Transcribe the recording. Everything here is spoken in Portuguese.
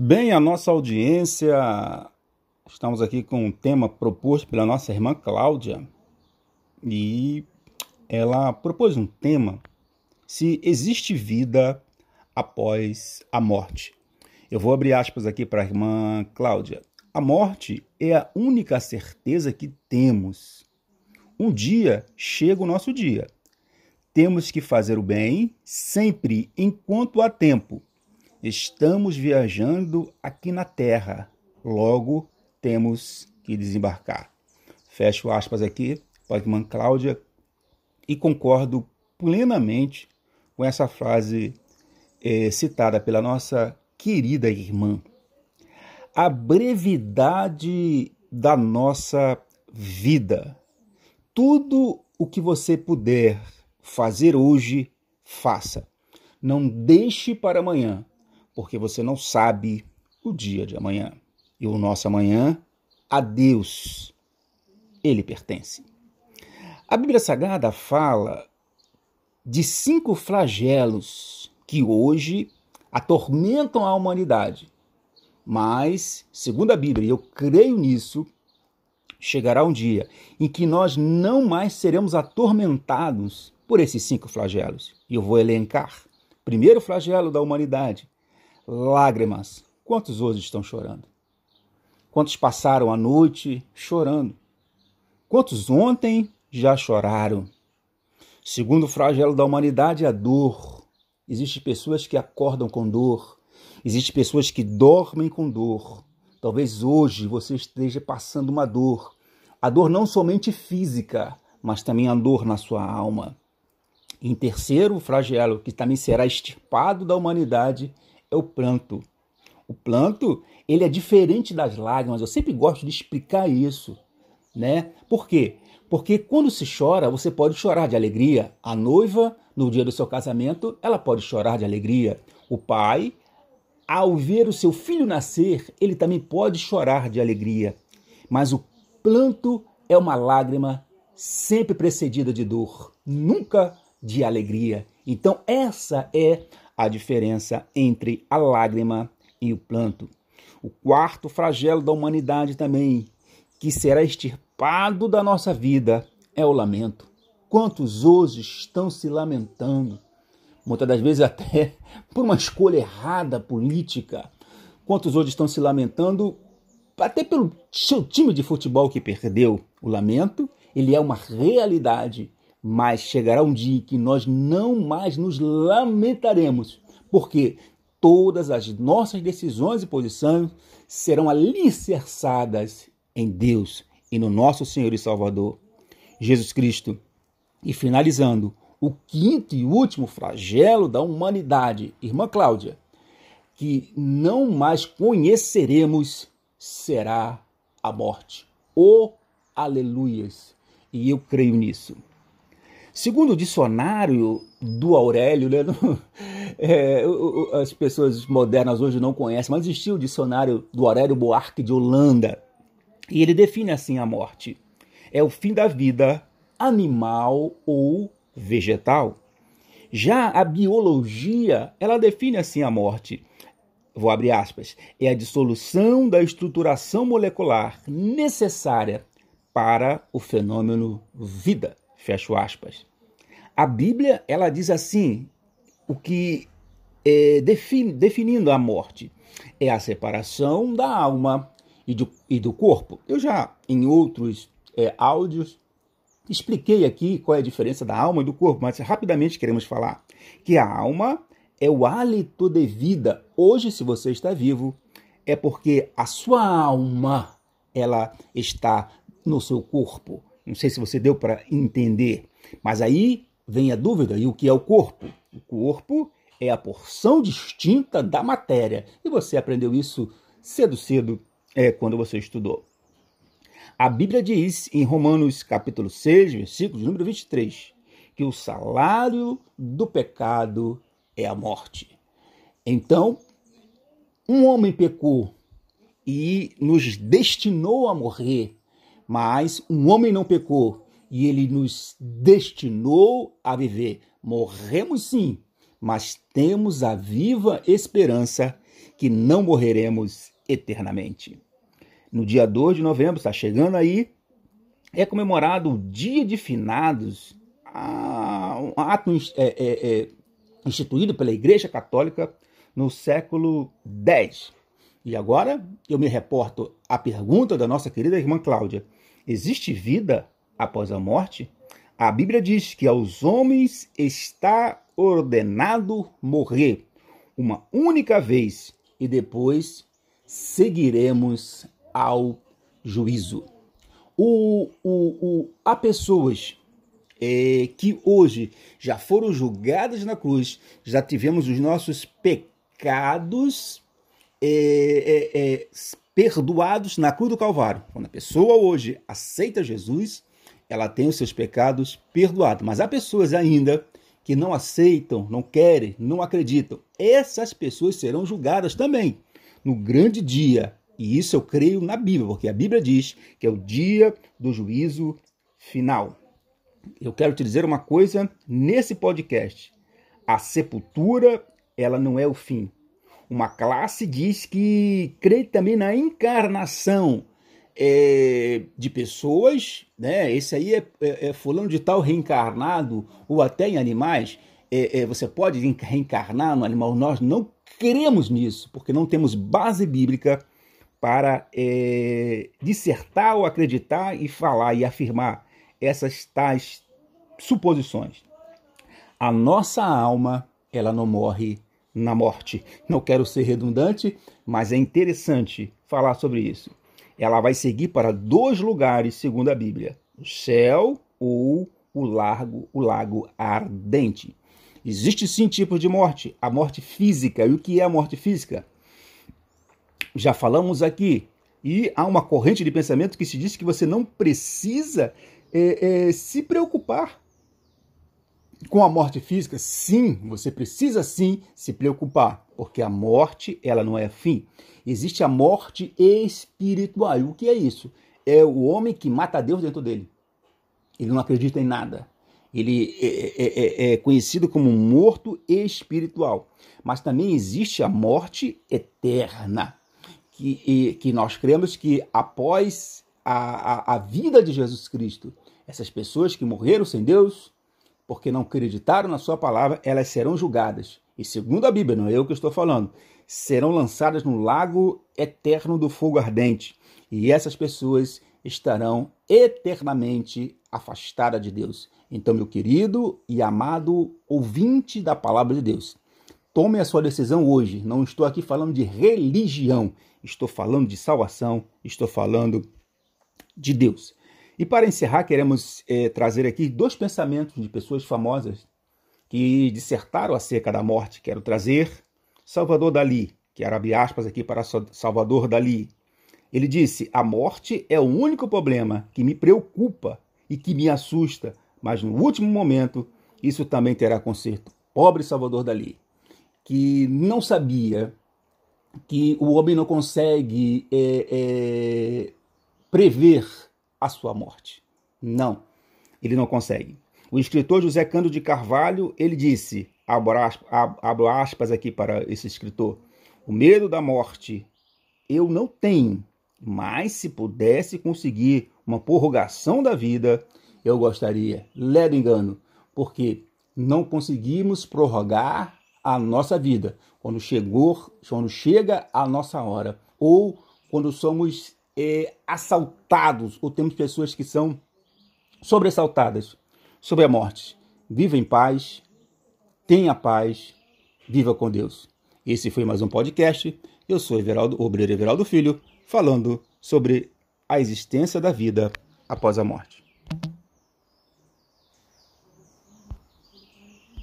Bem, a nossa audiência, estamos aqui com um tema proposto pela nossa irmã Cláudia e ela propôs um tema: se existe vida após a morte. Eu vou abrir aspas aqui para a irmã Cláudia. A morte é a única certeza que temos. Um dia chega o nosso dia. Temos que fazer o bem sempre enquanto há tempo Estamos viajando aqui na Terra, logo temos que desembarcar. Fecho aspas aqui, Pogman Cláudia, e concordo plenamente com essa frase é, citada pela nossa querida irmã. A brevidade da nossa vida. Tudo o que você puder fazer hoje, faça. Não deixe para amanhã porque você não sabe o dia de amanhã. E o nosso amanhã, a Deus, ele pertence. A Bíblia Sagrada fala de cinco flagelos que hoje atormentam a humanidade. Mas, segundo a Bíblia, e eu creio nisso, chegará um dia em que nós não mais seremos atormentados por esses cinco flagelos. E eu vou elencar. Primeiro flagelo da humanidade, lágrimas. Quantos hoje estão chorando? Quantos passaram a noite chorando? Quantos ontem já choraram? Segundo o flagelo da humanidade, a dor. Existem pessoas que acordam com dor. Existem pessoas que dormem com dor. Talvez hoje você esteja passando uma dor. A dor não somente física, mas também a dor na sua alma. Em terceiro, o flagelo que também será extirpado da humanidade é o planto. O planto, ele é diferente das lágrimas. Eu sempre gosto de explicar isso, né? Por quê? Porque quando se chora, você pode chorar de alegria. A noiva, no dia do seu casamento, ela pode chorar de alegria. O pai, ao ver o seu filho nascer, ele também pode chorar de alegria. Mas o planto é uma lágrima sempre precedida de dor, nunca de alegria. Então, essa é a diferença entre a lágrima e o planto. O quarto flagelo da humanidade também, que será extirpado da nossa vida, é o lamento. Quantos hoje estão se lamentando? Muitas das vezes até por uma escolha errada política. Quantos hoje estão se lamentando até pelo seu time de futebol que perdeu? O lamento, ele é uma realidade mas chegará um dia em que nós não mais nos lamentaremos, porque todas as nossas decisões e posições serão alicerçadas em Deus e no nosso Senhor e Salvador, Jesus Cristo. E finalizando, o quinto e último flagelo da humanidade, irmã Cláudia, que não mais conheceremos será a morte. Oh, aleluias! E eu creio nisso. Segundo o dicionário do Aurélio, né, é, as pessoas modernas hoje não conhecem, mas existiu o dicionário do Aurélio Buarque de Holanda. E ele define assim a morte: é o fim da vida animal ou vegetal. Já a biologia, ela define assim a morte. Vou abrir aspas. É a dissolução da estruturação molecular necessária para o fenômeno vida. Fecho aspas. A Bíblia ela diz assim, o que é, define, definindo a morte é a separação da alma e do, e do corpo. Eu já em outros é, áudios expliquei aqui qual é a diferença da alma e do corpo, mas rapidamente queremos falar que a alma é o hálito de vida. Hoje, se você está vivo, é porque a sua alma ela está no seu corpo. Não sei se você deu para entender, mas aí vem a dúvida: e o que é o corpo? O corpo é a porção distinta da matéria. E você aprendeu isso cedo, cedo, é, quando você estudou. A Bíblia diz em Romanos capítulo 6, versículo número 23, que o salário do pecado é a morte. Então, um homem pecou e nos destinou a morrer mas um homem não pecou e ele nos destinou a viver. Morremos sim, mas temos a viva esperança que não morreremos eternamente. No dia 2 de novembro, está chegando aí, é comemorado o Dia de Finados, um ato é, é, é, instituído pela Igreja Católica no século X. E agora eu me reporto à pergunta da nossa querida irmã Cláudia: existe vida após a morte? A Bíblia diz que aos homens está ordenado morrer uma única vez e depois seguiremos ao juízo. O, o, o, há pessoas é, que hoje já foram julgadas na cruz, já tivemos os nossos pecados é, é, é perdoados na cruz do Calvário. Quando a pessoa hoje aceita Jesus, ela tem os seus pecados perdoados. Mas há pessoas ainda que não aceitam, não querem, não acreditam. Essas pessoas serão julgadas também no grande dia. E isso eu creio na Bíblia, porque a Bíblia diz que é o dia do juízo final. Eu quero te dizer uma coisa nesse podcast. A sepultura, ela não é o fim. Uma classe diz que crê também na encarnação é, de pessoas, né? Esse aí é, é, é, fulano de tal reencarnado, ou até em animais. É, é, você pode reencarnar no animal. Nós não cremos nisso, porque não temos base bíblica para é, dissertar ou acreditar e falar e afirmar essas tais suposições. A nossa alma, ela não morre na morte. Não quero ser redundante, mas é interessante falar sobre isso ela vai seguir para dois lugares, segundo a Bíblia: o céu ou o lago, o lago ardente. Existe sim tipos de morte, a morte física. E o que é a morte física? Já falamos aqui. E há uma corrente de pensamento que se diz que você não precisa é, é, se preocupar com a morte física. Sim, você precisa sim se preocupar, porque a morte ela não é fim existe a morte espiritual. E o que é isso? É o homem que mata Deus dentro dele. Ele não acredita em nada. Ele é, é, é, é conhecido como morto espiritual. Mas também existe a morte eterna, que, que nós cremos que após a, a, a vida de Jesus Cristo, essas pessoas que morreram sem Deus, porque não acreditaram na sua palavra, elas serão julgadas. E segundo a Bíblia, não é eu que estou falando, serão lançadas no lago eterno do fogo ardente, e essas pessoas estarão eternamente afastadas de Deus. Então, meu querido e amado ouvinte da palavra de Deus, tome a sua decisão hoje. Não estou aqui falando de religião, estou falando de salvação, estou falando de Deus. E para encerrar, queremos é, trazer aqui dois pensamentos de pessoas famosas que dissertaram acerca da morte. Quero trazer Salvador Dali, que era abre aspas aqui para Salvador Dali, ele disse: A morte é o único problema que me preocupa e que me assusta, mas no último momento isso também terá conserto. Pobre Salvador Dali, que não sabia que o homem não consegue é, é, prever a sua morte. Não, ele não consegue. O escritor José Cândido de Carvalho, ele disse: abro aspas, aqui para esse escritor, o medo da morte eu não tenho, mas se pudesse conseguir uma prorrogação da vida, eu gostaria. Ledo engano, porque não conseguimos prorrogar a nossa vida quando chegou, quando chega a nossa hora, ou quando somos é, assaltados, ou temos pessoas que são sobressaltadas sobre a morte. Viva em paz, tenha paz, viva com Deus. Esse foi mais um podcast. Eu sou Everaldo, Obreiro Everaldo Filho, falando sobre a existência da vida após a morte.